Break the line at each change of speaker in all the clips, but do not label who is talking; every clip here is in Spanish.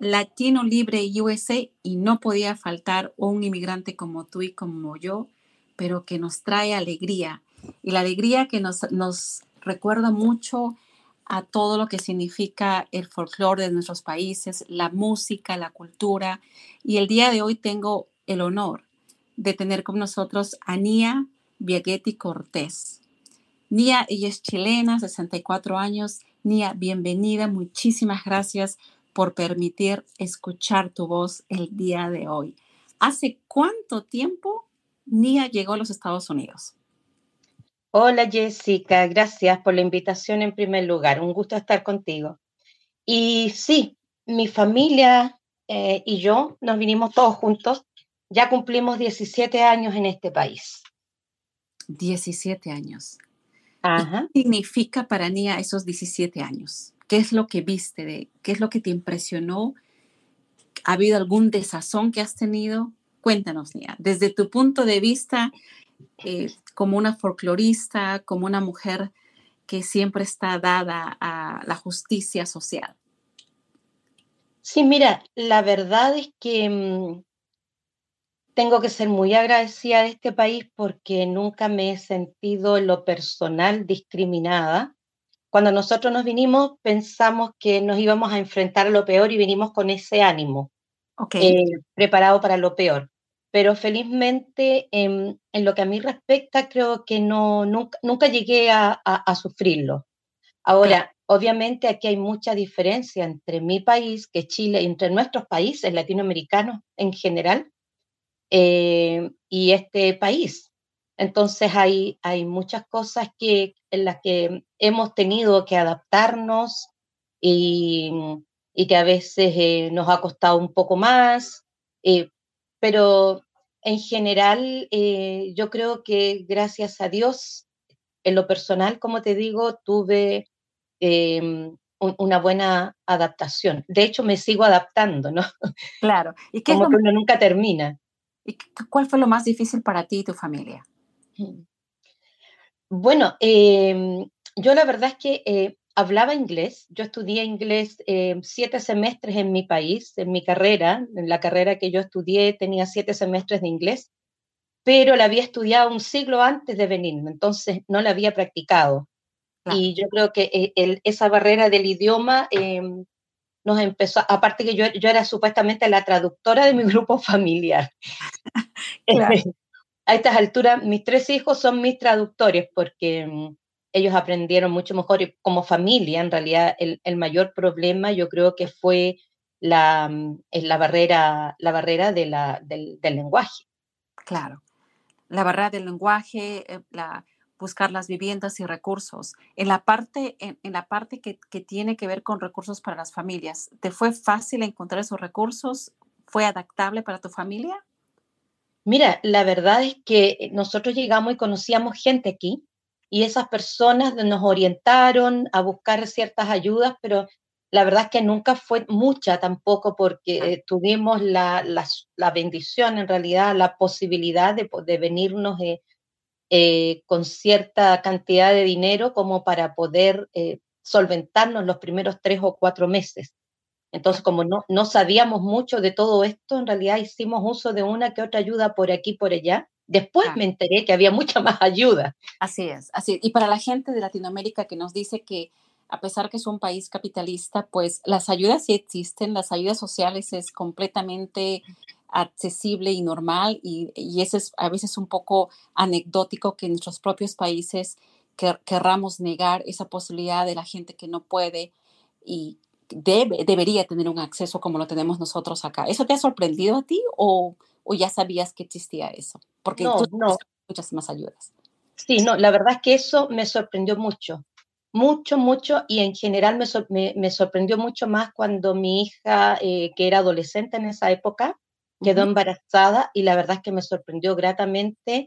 Latino Libre USA y no podía faltar un inmigrante como tú y como yo, pero que nos trae alegría. Y la alegría que nos, nos recuerda mucho a todo lo que significa el folclore de nuestros países, la música, la cultura. Y el día de hoy tengo el honor de tener con nosotros a Nia Biaghetti Cortés. Nia, ella es chilena, 64 años. Nia, bienvenida, muchísimas gracias por permitir escuchar tu voz el día de hoy. ¿Hace cuánto tiempo Nia llegó a los Estados Unidos?
Hola Jessica, gracias por la invitación en primer lugar. Un gusto estar contigo. Y sí, mi familia eh, y yo nos vinimos todos juntos. Ya cumplimos 17 años en este país.
17 años. Ajá. ¿Qué significa para Nia esos 17 años? ¿Qué es lo que viste? De, ¿Qué es lo que te impresionó? ¿Ha habido algún desazón que has tenido? Cuéntanos, Nia, desde tu punto de vista eh, como una folclorista, como una mujer que siempre está dada a la justicia social.
Sí, mira, la verdad es que mm, tengo que ser muy agradecida de este país porque nunca me he sentido en lo personal discriminada cuando nosotros nos vinimos, pensamos que nos íbamos a enfrentar a lo peor y vinimos con ese ánimo, okay. eh, preparado para lo peor. Pero felizmente, en, en, lo que a mí respecta, creo que no, nunca, nunca llegué a, a, a sufrirlo. Ahora, obviamente aquí hay mucha diferencia entre mi país, que Chile, entre nuestros países latinoamericanos en general, eh, y este país. Entonces hay, hay muchas cosas que, en las que hemos tenido que adaptarnos y, y que a veces eh, nos ha costado un poco más, eh, pero en general eh, yo creo que gracias a Dios, en lo personal, como te digo, tuve em, un, una buena adaptación. De hecho, me sigo adaptando, ¿no?
Claro.
¿Y qué como que uno nunca termina.
¿Y cuál fue lo más difícil para ti y tu familia?
Bueno, eh, yo la verdad es que eh, hablaba inglés. Yo estudié inglés eh, siete semestres en mi país, en mi carrera. En la carrera que yo estudié tenía siete semestres de inglés, pero la había estudiado un siglo antes de venirme, entonces no la había practicado. Claro. Y yo creo que eh, el, esa barrera del idioma em, nos empezó, aparte que yo, yo, era supuestamente la traductora de mi grupo familiar. claro a estas alturas mis tres hijos son mis traductores porque um, ellos aprendieron mucho mejor y como familia, en realidad el, mayor problema yo creo que fue la, um, la barrera, la barrera del, lenguaje.
Claro, la barrera del lenguaje, eh, la, buscar las viviendas y recursos. En la parte, en la parte que, que, tiene que ver con recursos para las familias, ¿te fue fácil encontrar esos recursos? ¿Fue adaptable para tu familia?
Mira, la verdad es que nosotros llegamos y conocíamos gente aquí y esas personas nos orientaron a buscar ciertas ayudas, pero la verdad es que nunca fue mucha tampoco porque eh, tuvimos la, la, bendición, en realidad, la posibilidad de, de venirnos eh, eh, con cierta cantidad de dinero como para poder eh, solventarnos los primeros tres o cuatro meses. Entonces, como no, no sabíamos mucho de todo esto, en realidad hicimos uso de una que otra ayuda por aquí, por allá. Después me enteré que había mucha más ayuda.
Así es, así. Y para la gente de Latinoamérica que nos dice que a pesar que es un país capitalista, pues las ayudas sí existen, las ayudas sociales es completamente accesible y normal y, y eso es a veces un poco anecdótico que en nuestros propios países que, querramos negar esa posibilidad de la gente que no puede y debe, debería tener un acceso como lo tenemos nosotros acá. ¿Eso te ha sorprendido a ti o, o ya sabías que existía eso? Porque
no,
tú
no.
muchas más ayudas.
Sí, no, la verdad es que eso me sorprendió mucho, mucho, mucho, y en general me, me, sorprendió mucho más cuando mi hija, eh, que era adolescente en esa época, quedó embarazada y la verdad es que me sorprendió gratamente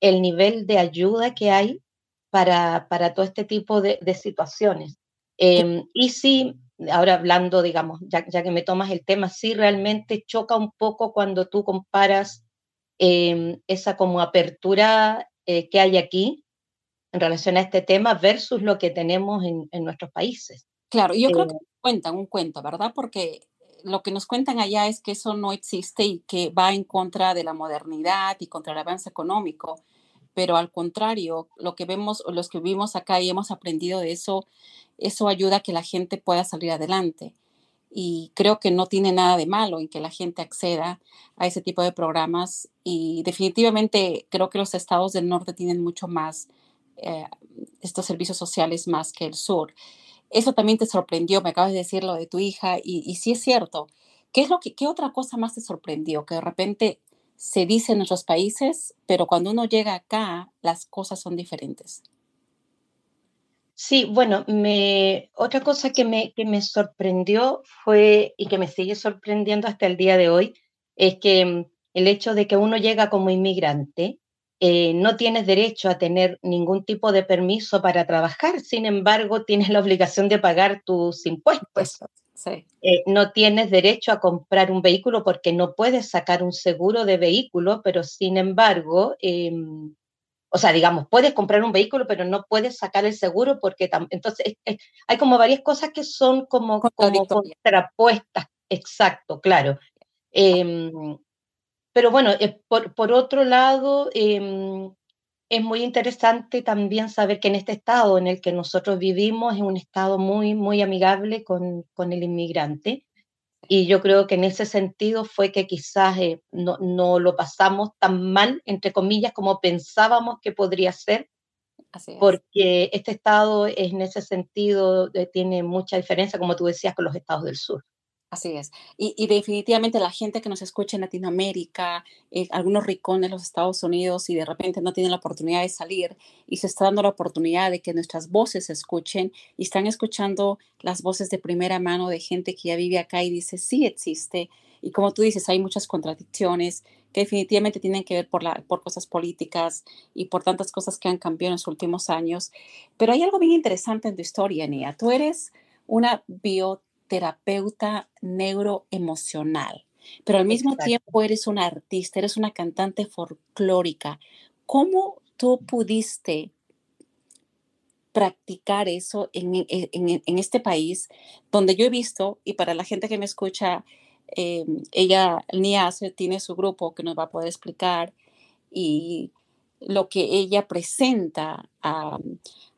el nivel de ayuda que hay para, para todo este tipo de, de situaciones. Em, y sí, ahora hablando, digamos, ya, ya, que me tomas el tema, sí realmente choca un poco cuando tú comparas em, esa como apertura eh, que hay aquí en relación a este tema versus lo que tenemos en, en nuestros países.
Claro, yo creo que eh, cuentan un cuento, ¿verdad? Porque lo que nos cuentan allá es que eso no existe y que va en contra de la modernidad y contra el avance económico pero al contrario, lo que vemos, los que vivimos acá y hemos aprendido de eso, eso ayuda a que la gente pueda salir adelante. Y creo que no tiene nada de malo en que la gente acceda a ese tipo de programas. Y definitivamente creo que los estados del norte tienen mucho más eh, estos servicios sociales más que el sur. Eso también te sorprendió, me acabas de decir lo de tu hija, y, y sí es cierto. ¿Qué, es lo que, ¿Qué otra cosa más te sorprendió? Que de repente se dice en nuestros países, pero cuando uno llega acá, las cosas son diferentes.
Sí, bueno, me, otra cosa que me, que me sorprendió fue, y que me sigue sorprendiendo hasta el día de hoy, es que el hecho de que uno llega como inmigrante, eh, no tienes derecho a tener ningún tipo de permiso para trabajar, sin embargo, tienes la obligación de pagar tus impuestos. Eh, no tienes derecho a comprar un vehículo porque no puedes sacar un seguro de vehículo, pero sin embargo, em, o sea, digamos, puedes comprar un vehículo, pero no puedes sacar el seguro porque entonces hay como varias cosas que son como, como contrapuestas, exacto, claro. Em, pero bueno, eh, por, por, otro lado, em, es muy interesante también saber que en este estado en el que nosotros vivimos es un estado muy, muy amigable con, con el inmigrante. Y yo creo que en ese sentido fue que quizás eh, no, no, lo pasamos tan mal, entre comillas, como pensábamos que podría ser, porque este estado en ese sentido eh, tiene mucha diferencia, como tú decías, con los estados del sur.
Así es. Y, definitivamente la gente que nos escucha en Latinoamérica, eh, algunos rincones de los Estados Unidos y de repente no tienen la oportunidad de salir y se está dando la oportunidad de que nuestras voces se escuchen y están escuchando las voces de primera mano de gente que ya vive acá y dice, sí existe. Y como tú dices, hay muchas contradicciones que definitivamente tienen que ver por, la, por cosas políticas y por tantas cosas que han cambiado en los últimos años. Pero hay algo bien interesante en tu historia, Nia. Tú eres una bio terapeuta neuroemocional, pero al mismo tiempo eres una artista, eres una cantante folclórica. ¿Cómo tú pudiste practicar eso en, en, este país donde yo he visto, y para la gente que me escucha, eh, ella, Nia, tiene su grupo que nos va a poder explicar y lo que ella presenta a,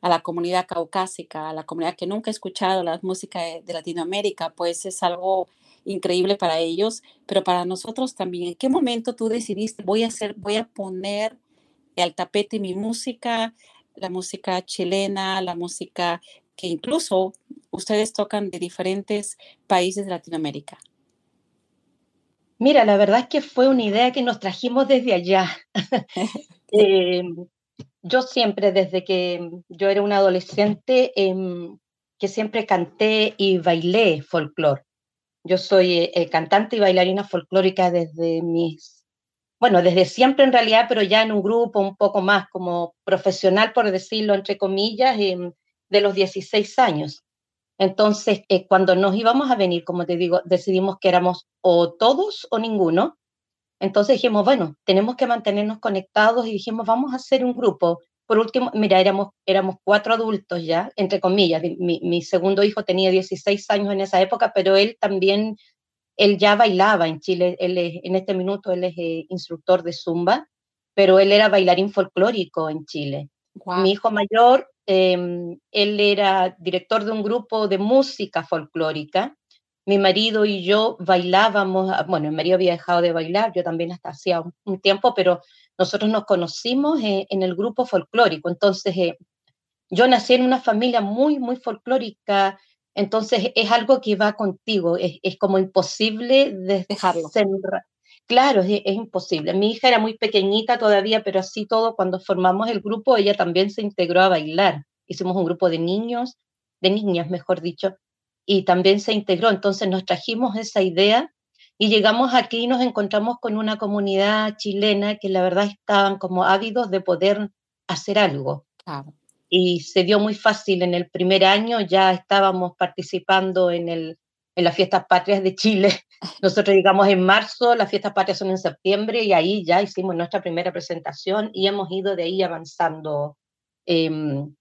la comunidad caucásica, a la comunidad que nunca ha escuchado la música de, Latinoamérica, pues es algo increíble para ellos, pero para nosotros también. ¿En qué momento tú decidiste voy a hacer, voy a poner al tapete mi música, la música chilena, la música que incluso ustedes tocan de diferentes países de Latinoamérica?
Mira, la verdad es que fue una idea que nos trajimos desde allá. Eh, yo siempre, desde que yo era una adolescente, em, que siempre canté y bailé folclore. Yo soy eh, cantante y bailarina folclórica desde mis, bueno, desde siempre en realidad, pero ya en un grupo un poco más como profesional, por decirlo entre comillas, em, de los 16 años. Entonces, cuando nos íbamos a venir, como te digo, decidimos que éramos o todos o ninguno. Entonces dijimos, bueno, tenemos que mantenernos conectados y dijimos, vamos a hacer un grupo. Por último, mira, éramos, éramos cuatro adultos ya, entre comillas. Mi, mi segundo hijo tenía 16 años en esa época, pero él también, él ya bailaba en Chile. Él en este minuto él es eh, instructor de Zumba, pero él era bailarín folclórico en Chile. Mi hijo mayor, em, él era director de un grupo de música folclórica mi marido y yo bailábamos, ah, bueno, mi marido había dejado de bailar, yo también hasta hacía un, tiempo, pero nosotros nos conocimos eh, en el grupo folclórico, entonces eh, yo nací en una familia muy, muy folclórica, entonces es algo que va contigo, es, como imposible dejarlo. Claro, es, es, imposible. Mi hija era muy pequeñita todavía, pero así todo, cuando formamos el grupo, ella también se integró a bailar. hicimos un grupo de niños, de niñas, mejor dicho, y también se integró. Entonces nos trajimos esa idea y llegamos aquí y nos encontramos con una comunidad chilena que la verdad estaban como ávidos de poder hacer algo. Y se dio muy fácil. En el primer año ya estábamos participando en, el, en las fiestas patrias de Chile. Nosotros llegamos en marzo, las fiestas patrias son en septiembre y ahí ya hicimos nuestra primera presentación y hemos ido de ahí avanzando. Em,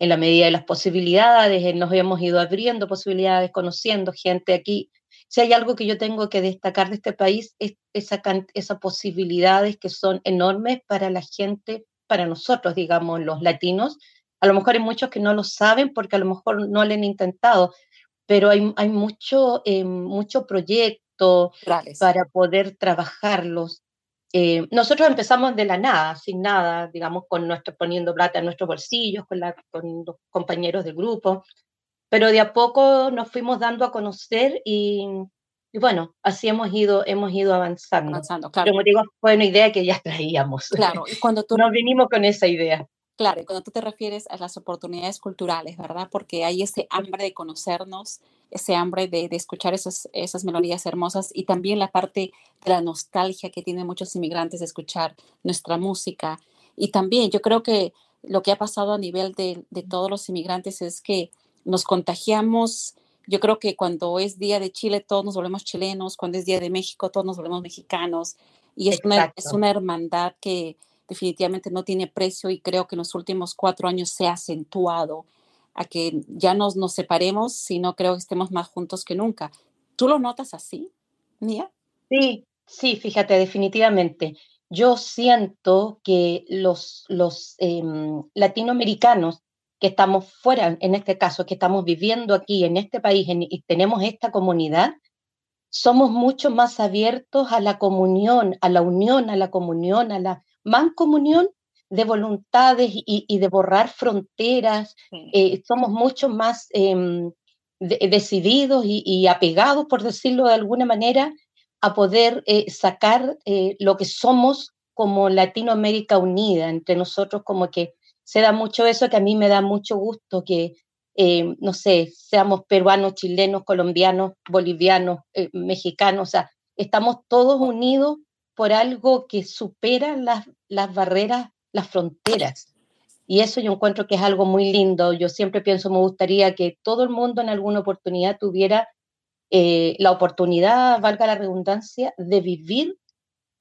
en la medida de las posibilidades, eh, nos hemos ido abriendo posibilidades, conociendo gente aquí. Si hay algo que yo tengo que destacar de este país, es esa, esas posibilidades que son enormes para la gente, para nosotros, digamos, los latinos. A lo mejor hay muchos que no lo saben porque a lo mejor no lo han intentado, pero hay, hay mucho, eh, mucho proyecto para poder trabajarlos. Eh, nosotros empezamos de la nada, sin nada, digamos, con nuestro, poniendo plata en nuestros bolsillos, con, la, con los compañeros del grupo, pero de a poco nos fuimos dando a conocer y, y bueno, así hemos ido, hemos ido avanzando. avanzando claro. Como digo, fue una idea que ya traíamos.
Claro, y cuando tú...
Nos vinimos con esa idea.
Claro, y cuando tú te refieres a las oportunidades culturales, ¿verdad? Porque hay ese hambre de conocernos, ese hambre de, escuchar esas, esas melodías hermosas y también la parte de la nostalgia que tienen muchos inmigrantes de escuchar nuestra música. Y también yo creo que lo que ha pasado a nivel de, de todos los inmigrantes es que nos contagiamos. Yo creo que cuando es Día de Chile, todos nos volvemos chilenos, cuando es Día de México, todos nos volvemos mexicanos. Y es, una, es una hermandad que definitivamente no tiene precio y creo que en los últimos cuatro años se ha acentuado a que ya nos, nos separemos, sino creo que estemos más juntos que nunca. ¿Tú lo notas así, Mía?
Sí, sí, fíjate, definitivamente. Yo siento que los, los em, latinoamericanos que estamos fuera, en este caso, que estamos viviendo aquí en este país y tenemos esta comunidad, somos mucho más abiertos a la comunión, a la unión, a la comunión, a la mancomunión de voluntades y, de borrar fronteras. Eh, somos mucho más em, decididos y, apegados, por decirlo de alguna manera, a poder eh, sacar eh, lo que somos como Latinoamérica unida, entre nosotros como que se da mucho eso, que a mí me da mucho gusto que, em, no sé, seamos peruanos, chilenos, colombianos, bolivianos, mexicanos, o sea, estamos todos unidos por algo que supera las, las barreras las fronteras. Y eso yo encuentro que es algo muy lindo. Yo siempre pienso, me gustaría que todo el mundo en alguna oportunidad tuviera eh, la oportunidad, valga la redundancia, de vivir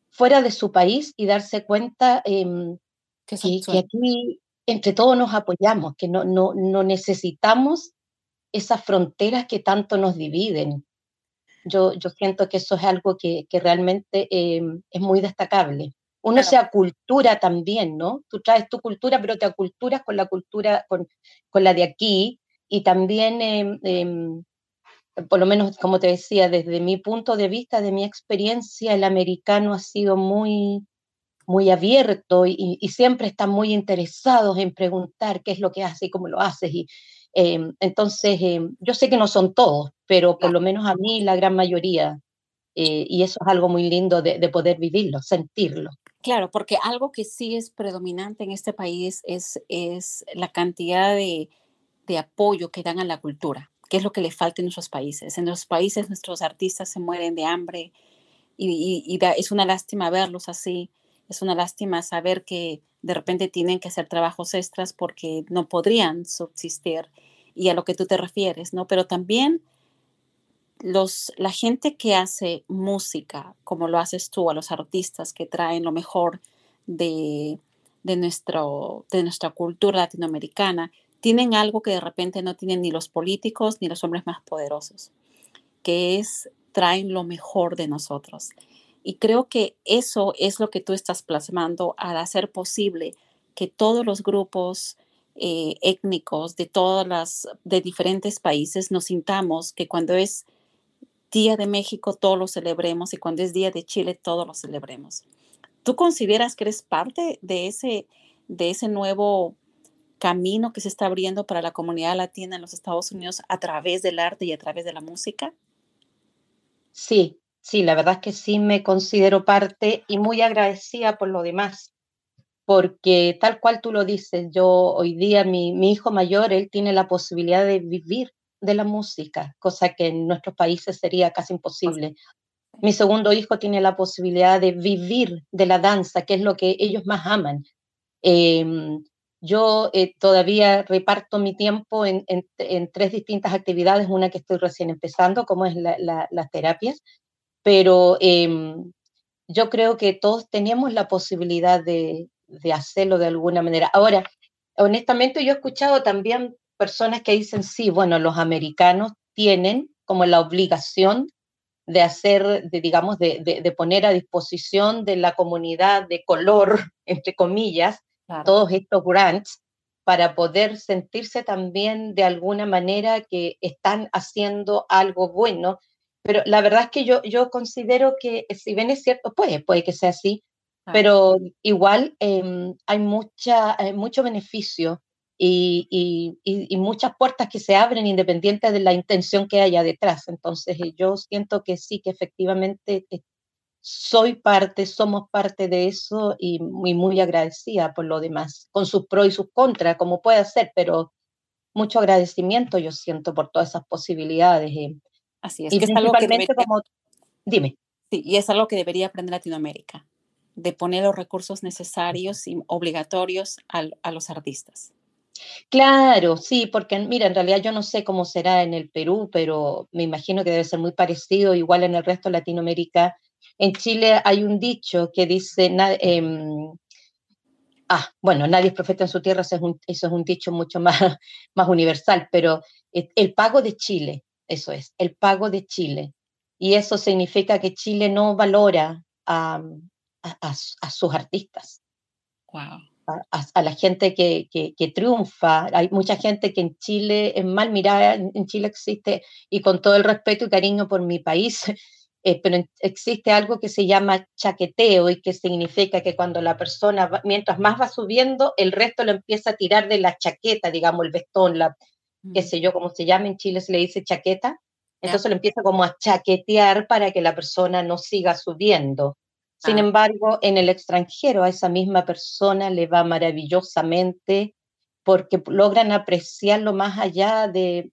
fuera de su país y darse cuenta em, que, aquí entre todos nos apoyamos, que no, no, no necesitamos esas fronteras que tanto nos dividen. Yo, yo siento que eso es algo que, que realmente em, es muy destacable uno se acultura también, ¿no? Tú traes tu cultura, pero te aculturas con la cultura, con, con la de aquí, y también, em, em, por lo menos, como te decía, desde mi punto de vista, de mi experiencia, el americano ha sido muy, muy abierto y, siempre está muy interesados en preguntar qué es lo que hace y cómo lo haces. Y, em, entonces, yo sé que no son todos, pero por lo menos a mí la gran mayoría. Eh, y eso es algo muy lindo de, de poder vivirlo, sentirlo.
Claro, porque algo que sí es predominante en este país es, es la cantidad de, apoyo que dan a la cultura, que es lo que le falta en nuestros países. En nuestros países nuestros artistas se mueren de hambre y, es una lástima verlos así, es una lástima saber que de repente tienen que hacer trabajos extras porque no podrían subsistir y a lo que tú te refieres, ¿no? Pero también los, la gente que hace música, como lo haces tú, a los artistas que traen lo mejor de, nuestro, de nuestra cultura latinoamericana, tienen algo que de repente no tienen ni los políticos ni los hombres más poderosos, que es traen lo mejor de nosotros. Y creo que eso es lo que tú estás plasmando al hacer posible que todos los grupos eh, étnicos de todas las de diferentes países nos sintamos que cuando es Día de México todos lo celebremos y cuando es Día de Chile todos lo celebremos. ¿Tú consideras que eres parte de ese, de ese nuevo camino que se está abriendo para la comunidad latina en los Estados Unidos a través del arte y a través de la música?
Sí, sí, la verdad es que sí me considero parte y muy agradecida por lo demás, porque tal cual tú lo dices, yo hoy día, mi, mi hijo mayor, él tiene la posibilidad de vivir de la música, cosa que en nuestros países sería casi imposible. Mi segundo hijo tiene la posibilidad de vivir de la danza, que es lo que ellos más aman. Em, yo eh, todavía reparto mi tiempo en, tres distintas actividades, una que estoy recién empezando, como es las terapias, pero em, yo creo que todos tenemos la posibilidad de, de hacerlo de alguna manera. Ahora, honestamente yo he escuchado también personas que dicen, sí, bueno, los americanos tienen como la obligación de hacer, de, digamos, de, de, poner a disposición de la comunidad de color, entre comillas, todos estos grants para poder sentirse también de alguna manera que están haciendo algo bueno. Pero la verdad es que yo, yo considero que si bien es cierto, puede, puede que sea así, pero igual em, hay mucha, mucho beneficio y, y, y, muchas puertas que se abren independientes de la intención que haya detrás. Entonces eh, yo siento que sí, que efectivamente eh, soy parte, somos parte de eso y muy, muy agradecida por lo demás, con sus pros y sus contras, como puede ser, pero mucho agradecimiento yo siento por todas esas posibilidades. Eh.
Así es, y que es algo que debería, como,
dime.
Sí, y es algo que debería aprender Latinoamérica, de poner los recursos necesarios y obligatorios a, a los artistas.
Claro, sí, porque mira, en realidad yo no sé cómo será en el Perú, pero me imagino que debe ser muy parecido, igual en el resto de Latinoamérica. En Chile hay un dicho que dice, em, ah, bueno, nadie es profeta en su tierra, eso es un, eso es un dicho mucho más, más universal, pero eh, el pago de Chile, eso es, el pago de Chile. Y eso significa que Chile no valora a, a, a sus artistas.
Wow
a, la gente que, que, triunfa. Hay mucha gente que en Chile es mal mirada, en Chile existe, y con todo el respeto y cariño por mi país, eh, pero existe algo que se llama chaqueteo y que significa que cuando la persona, mientras más va subiendo, el resto lo empieza a tirar de la chaqueta, digamos, el vestón, la, qué mm. sé yo, como se llama en Chile, se le dice chaqueta. Entonces lo empieza como a chaquetear para que la persona no siga subiendo. Sin ah. embargo, en el extranjero a esa misma persona le va maravillosamente porque logran apreciarlo más allá de,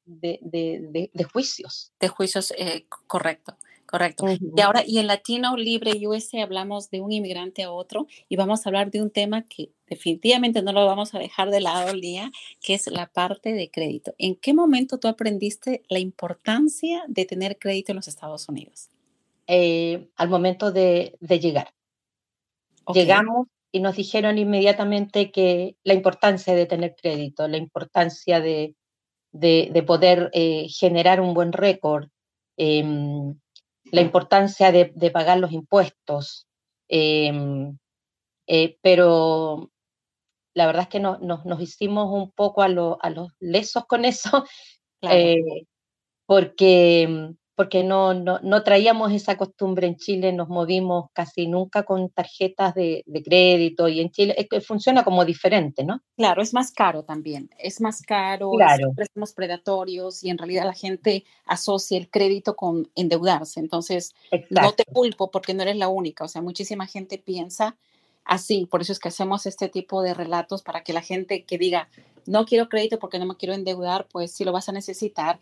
juicios.
De juicios, eh, correcto. Correcto. Y ahora, y en Latino Libre USA hablamos de un inmigrante a otro y vamos a hablar de un tema que definitivamente no lo vamos a dejar de lado el día, que es la parte de crédito. ¿En qué momento tú aprendiste la importancia de tener crédito en los Estados Unidos?
Eh, al momento de, llegar. Llegamos y nos dijeron inmediatamente que la importancia de tener crédito, la importancia de, de, poder eh, generar un buen récord, em, la importancia de, pagar los impuestos. Em, eh, pero la verdad es que no, nos hicimos un poco a, a los lesos con eso, porque porque no, no, no, traíamos esa costumbre en Chile, nos movimos casi nunca con tarjetas de, de, crédito y en Chile es que funciona como diferente, ¿no?
Claro, es más caro también, es más caro,
claro.
préstamos predatorios y en realidad la gente asocia el crédito con endeudarse, entonces no te culpo porque no eres la única, o sea, muchísima gente piensa así, por eso es que hacemos este tipo de relatos para que la gente que diga, no quiero crédito porque no me quiero endeudar, pues sí lo vas a necesitar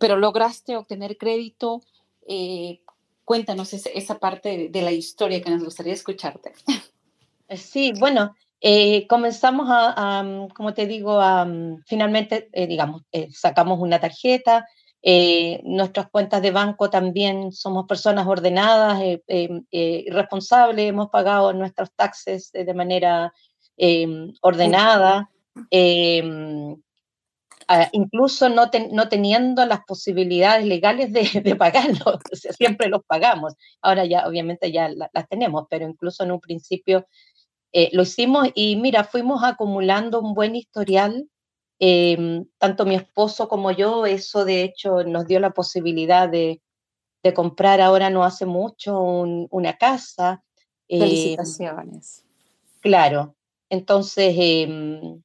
pero lograste obtener crédito. Eh, cuéntanos esa parte de la historia que nos gustaría escucharte.
Eh, sí, bueno, eh, comenzamos a, como te digo, a, finalmente, digamos, sacamos una tarjeta. Nuestras cuentas de banco también somos personas ordenadas, responsables, hemos pagado nuestros taxes de manera ordenada. Ah, incluso no, no, teniendo las posibilidades legales de, de pagarlos, siempre los pagamos. Ahora ya obviamente ya las tenemos, pero incluso en un principio eh, lo hicimos y mira, fuimos acumulando un buen historial, em, tanto mi esposo como yo, eso de hecho nos dio la posibilidad de, de comprar ahora no hace mucho una casa.
Em, Felicitaciones.
claro, entonces em,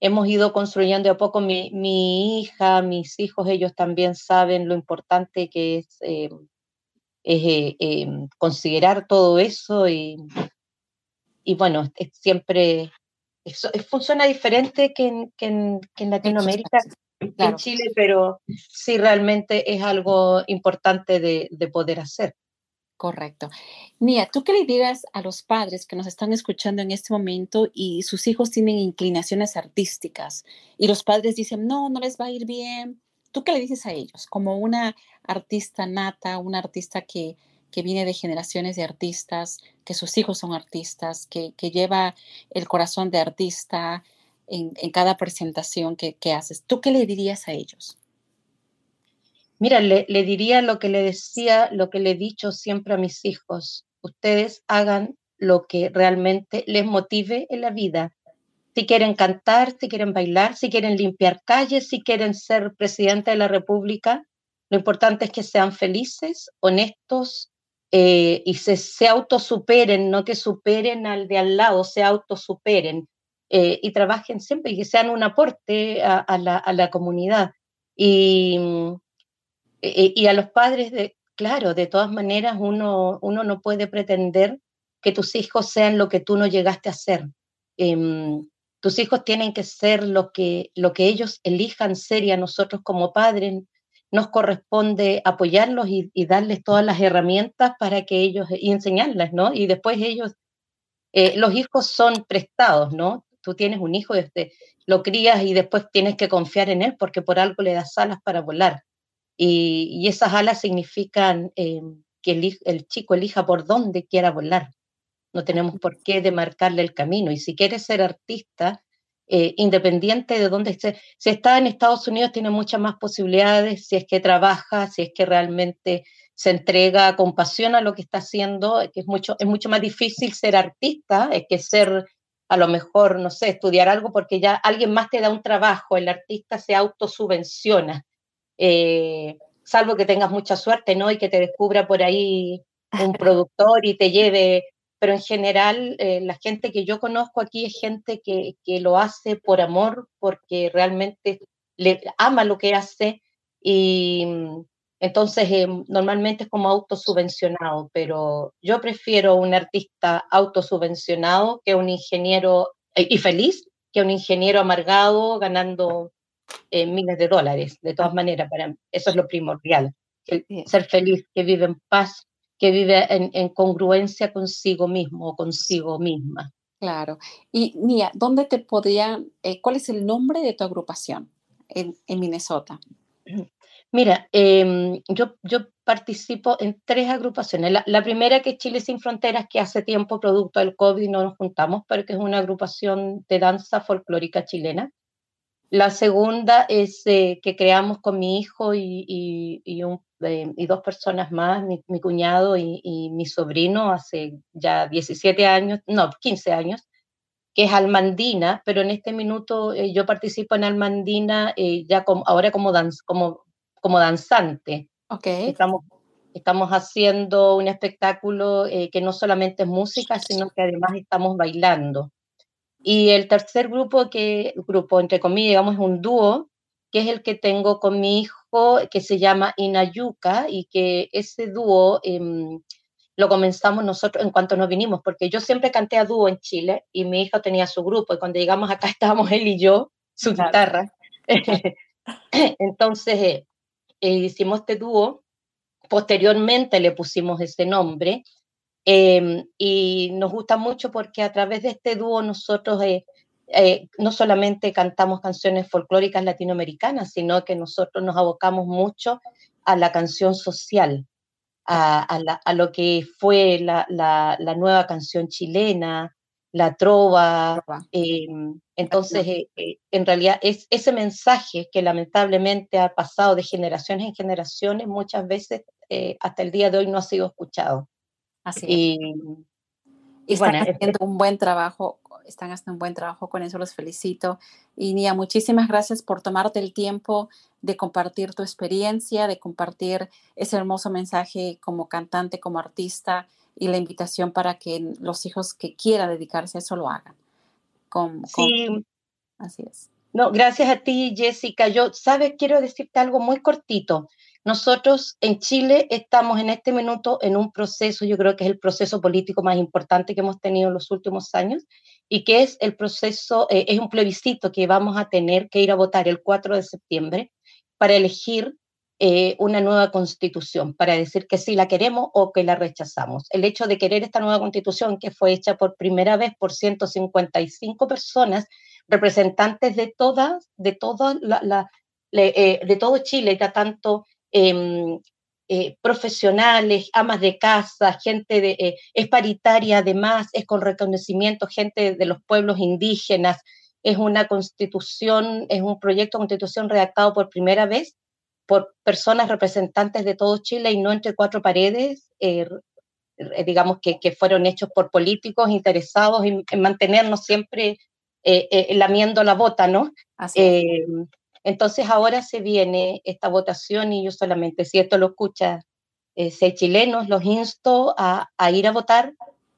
hemos ido construyendo a poco mi, hija, mis hijos, ellos también saben lo importante que es, eh, considerar todo eso y, y bueno, siempre eso, funciona diferente que en, que en, Latinoamérica, en Chile, pero sí realmente es algo importante de, de poder hacer.
Correcto. Nia, ¿tú qué le dirías a los padres que nos están escuchando en este momento y sus hijos tienen inclinaciones artísticas y los padres dicen, no, no les va a ir bien? ¿Tú qué le dices a ellos como una artista nata, una artista que, que viene de generaciones de artistas, que sus hijos son artistas, que, que lleva el corazón de artista en, en cada presentación que, que haces? ¿Tú qué le dirías a ellos?
Mira, le, diría lo que le decía, lo que le he dicho siempre a mis hijos. Ustedes hagan lo que realmente les motive en la vida. Si quieren cantar, si quieren bailar, si quieren limpiar calles, si quieren ser presidente de la República, lo importante es que sean felices, honestos eh, y se, se, autosuperen, no que superen al de al lado, se autosuperen eh, y trabajen siempre y que sean un aporte a, la, a la comunidad. Y, eh, y a los padres, de, claro, de todas maneras uno, uno no puede pretender que tus hijos sean lo que tú no llegaste a ser. Em, tus hijos tienen que ser lo que, lo que ellos elijan ser y a nosotros como padres nos corresponde apoyarlos y, darles todas las herramientas para que ellos, y enseñarlas, ¿no? Y después ellos, eh, los hijos son prestados, ¿no? Tú tienes un hijo, este, lo crías y después tienes que confiar en él porque por algo le das alas para volar. Y, esas alas significan eh, que el, chico elija por dónde quiera volar. No tenemos por qué demarcarle el camino. Y si quiere ser artista, eh, independiente de dónde esté, si está en Estados Unidos tiene muchas más posibilidades, si es que trabaja, si es que realmente se entrega con pasión a lo que está haciendo, que es mucho, es mucho más difícil ser artista es que ser a lo mejor, no sé, estudiar algo porque ya alguien más te da un trabajo, el artista se autosubvenciona eh, salvo que tengas mucha suerte, ¿no? Y que te descubra por ahí un productor y te lleve, pero en general eh, la gente que yo conozco aquí es gente que, que lo hace por amor, porque realmente le ama lo que hace y mm, entonces eh, normalmente es como autosubvencionado, pero yo prefiero un artista autosubvencionado que un ingeniero y feliz que un ingeniero amargado ganando eh, miles de dólares, de todas maneras, para eso es lo primordial, ser feliz, que vive en paz, que vive en, congruencia consigo mismo o consigo misma.
Claro. Y Nia, ¿dónde te podría, eh, cuál es el nombre de tu agrupación en, Minnesota?
Mira, em, yo, yo participo en tres agrupaciones. La, la, primera que es Chile Sin Fronteras, que hace tiempo, producto del COVID, no nos juntamos, pero que es una agrupación de danza folclórica chilena. La segunda es eh, que creamos con mi hijo y, y, un, eh, y dos personas más, mi, cuñado y, mi sobrino, hace ya 17 años, no, 15 años, que es Almandina, pero en este minuto eh, yo participo en Almandina ya como, ahora como, como, como danzante.
Okay.
Estamos, estamos haciendo un espectáculo que no solamente es música, sino que además estamos bailando. Y el tercer grupo, que grupo entre comillas, digamos, es un dúo, que es el que tengo con mi hijo, que se llama Inayuca, y que ese dúo em, lo comenzamos nosotros en cuanto nos vinimos, porque yo siempre canté a dúo en Chile y mi hijo tenía su grupo, y cuando llegamos acá estábamos él y yo, su guitarra. Entonces eh, eh, hicimos este dúo, posteriormente le pusimos ese nombre, Em, y nos gusta mucho porque a través de este dúo nosotros eh, eh, no solamente cantamos canciones folclóricas latinoamericanas, sino que nosotros nos abocamos mucho a la canción social, a, lo que fue la, nueva canción chilena, la trova. Em, entonces, eh, en realidad, es ese mensaje que lamentablemente ha pasado de generaciones en generaciones, muchas veces hasta el día de hoy no ha sido escuchado.
Así y, están haciendo un buen trabajo, están haciendo un buen trabajo con eso, los felicito. Y Nia, muchísimas gracias por tomarte el tiempo de compartir tu experiencia, de compartir ese hermoso mensaje como cantante, como artista y la invitación para que los hijos que quieran dedicarse a eso lo hagan.
sí.
Así es.
No, gracias a ti, Jessica. Yo, sabes, quiero decirte algo muy cortito. Nosotros en Chile estamos en este minuto en un proceso, yo creo que es el proceso político más importante que hemos tenido en los últimos años, y que es el proceso, eh, es un plebiscito que vamos a tener que ir a votar el 4 de septiembre para elegir eh, una nueva constitución, para decir que sí la queremos o que la rechazamos. El hecho de querer esta nueva constitución, que fue hecha por primera vez por 155 personas, representantes de todas, de toda la, eh, de todo Chile, tanto em, eh, profesionales, amas de casa, gente de, eh, es paritaria además, es con reconocimiento, gente de los pueblos indígenas, es una constitución, es un proyecto de constitución redactado por primera vez por personas representantes de todo Chile y no entre cuatro paredes, digamos que, que, fueron hechos por políticos interesados en, mantenernos siempre lamiendo la bota, ¿no? Así entonces ahora se viene esta votación y yo solamente, si esto lo escucha eh, chilenos, los insto a, ir a votar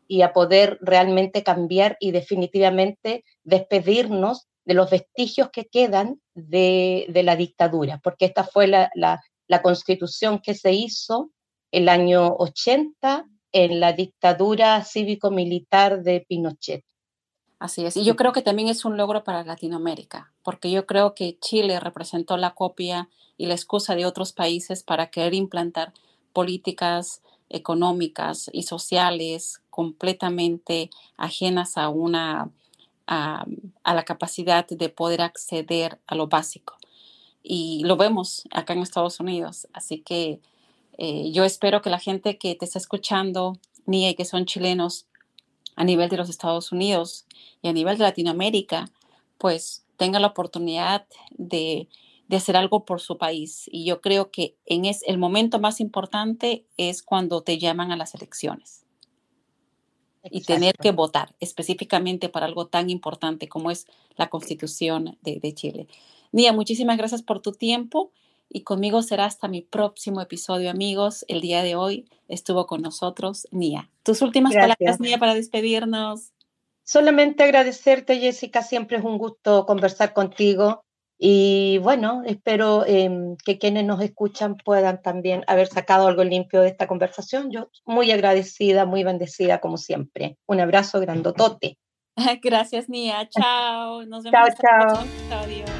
y a poder realmente cambiar y definitivamente despedirnos de los vestigios que quedan de, la dictadura, porque esta fue la, la constitución que se hizo el año 80 en la dictadura cívico-militar de Pinochet.
Así es. Y yo creo que también es un logro para Latinoamérica, porque yo creo que Chile representó la copia y la excusa de otros países para querer implantar políticas económicas y sociales completamente ajenas a una a, la capacidad de poder acceder a lo básico. Y lo vemos acá en Estados Unidos. Así que eh, yo espero que la gente que te está escuchando, ni que son chilenos, a nivel de los Estados Unidos y a nivel de Latinoamérica, pues tenga la oportunidad de, hacer algo por su país. Y yo creo que en es, el momento más importante es cuando te llaman a las elecciones y tener que votar específicamente para algo tan importante como es la constitución de, de Chile. Nia, muchísimas gracias por tu tiempo y conmigo será hasta mi próximo episodio, amigos. El día de hoy estuvo con nosotros Nia. Tus últimas palabras, Nia, para despedirnos.
Solamente agradecerte, Jessica. Siempre es un gusto conversar contigo. Y bueno, espero em, que quienes nos escuchan puedan también haber sacado algo limpio de esta conversación. Yo muy agradecida, muy bendecida como siempre. Un abrazo grandotote.
Gracias, Nia. Chao. Nos vemos. Chao, chao.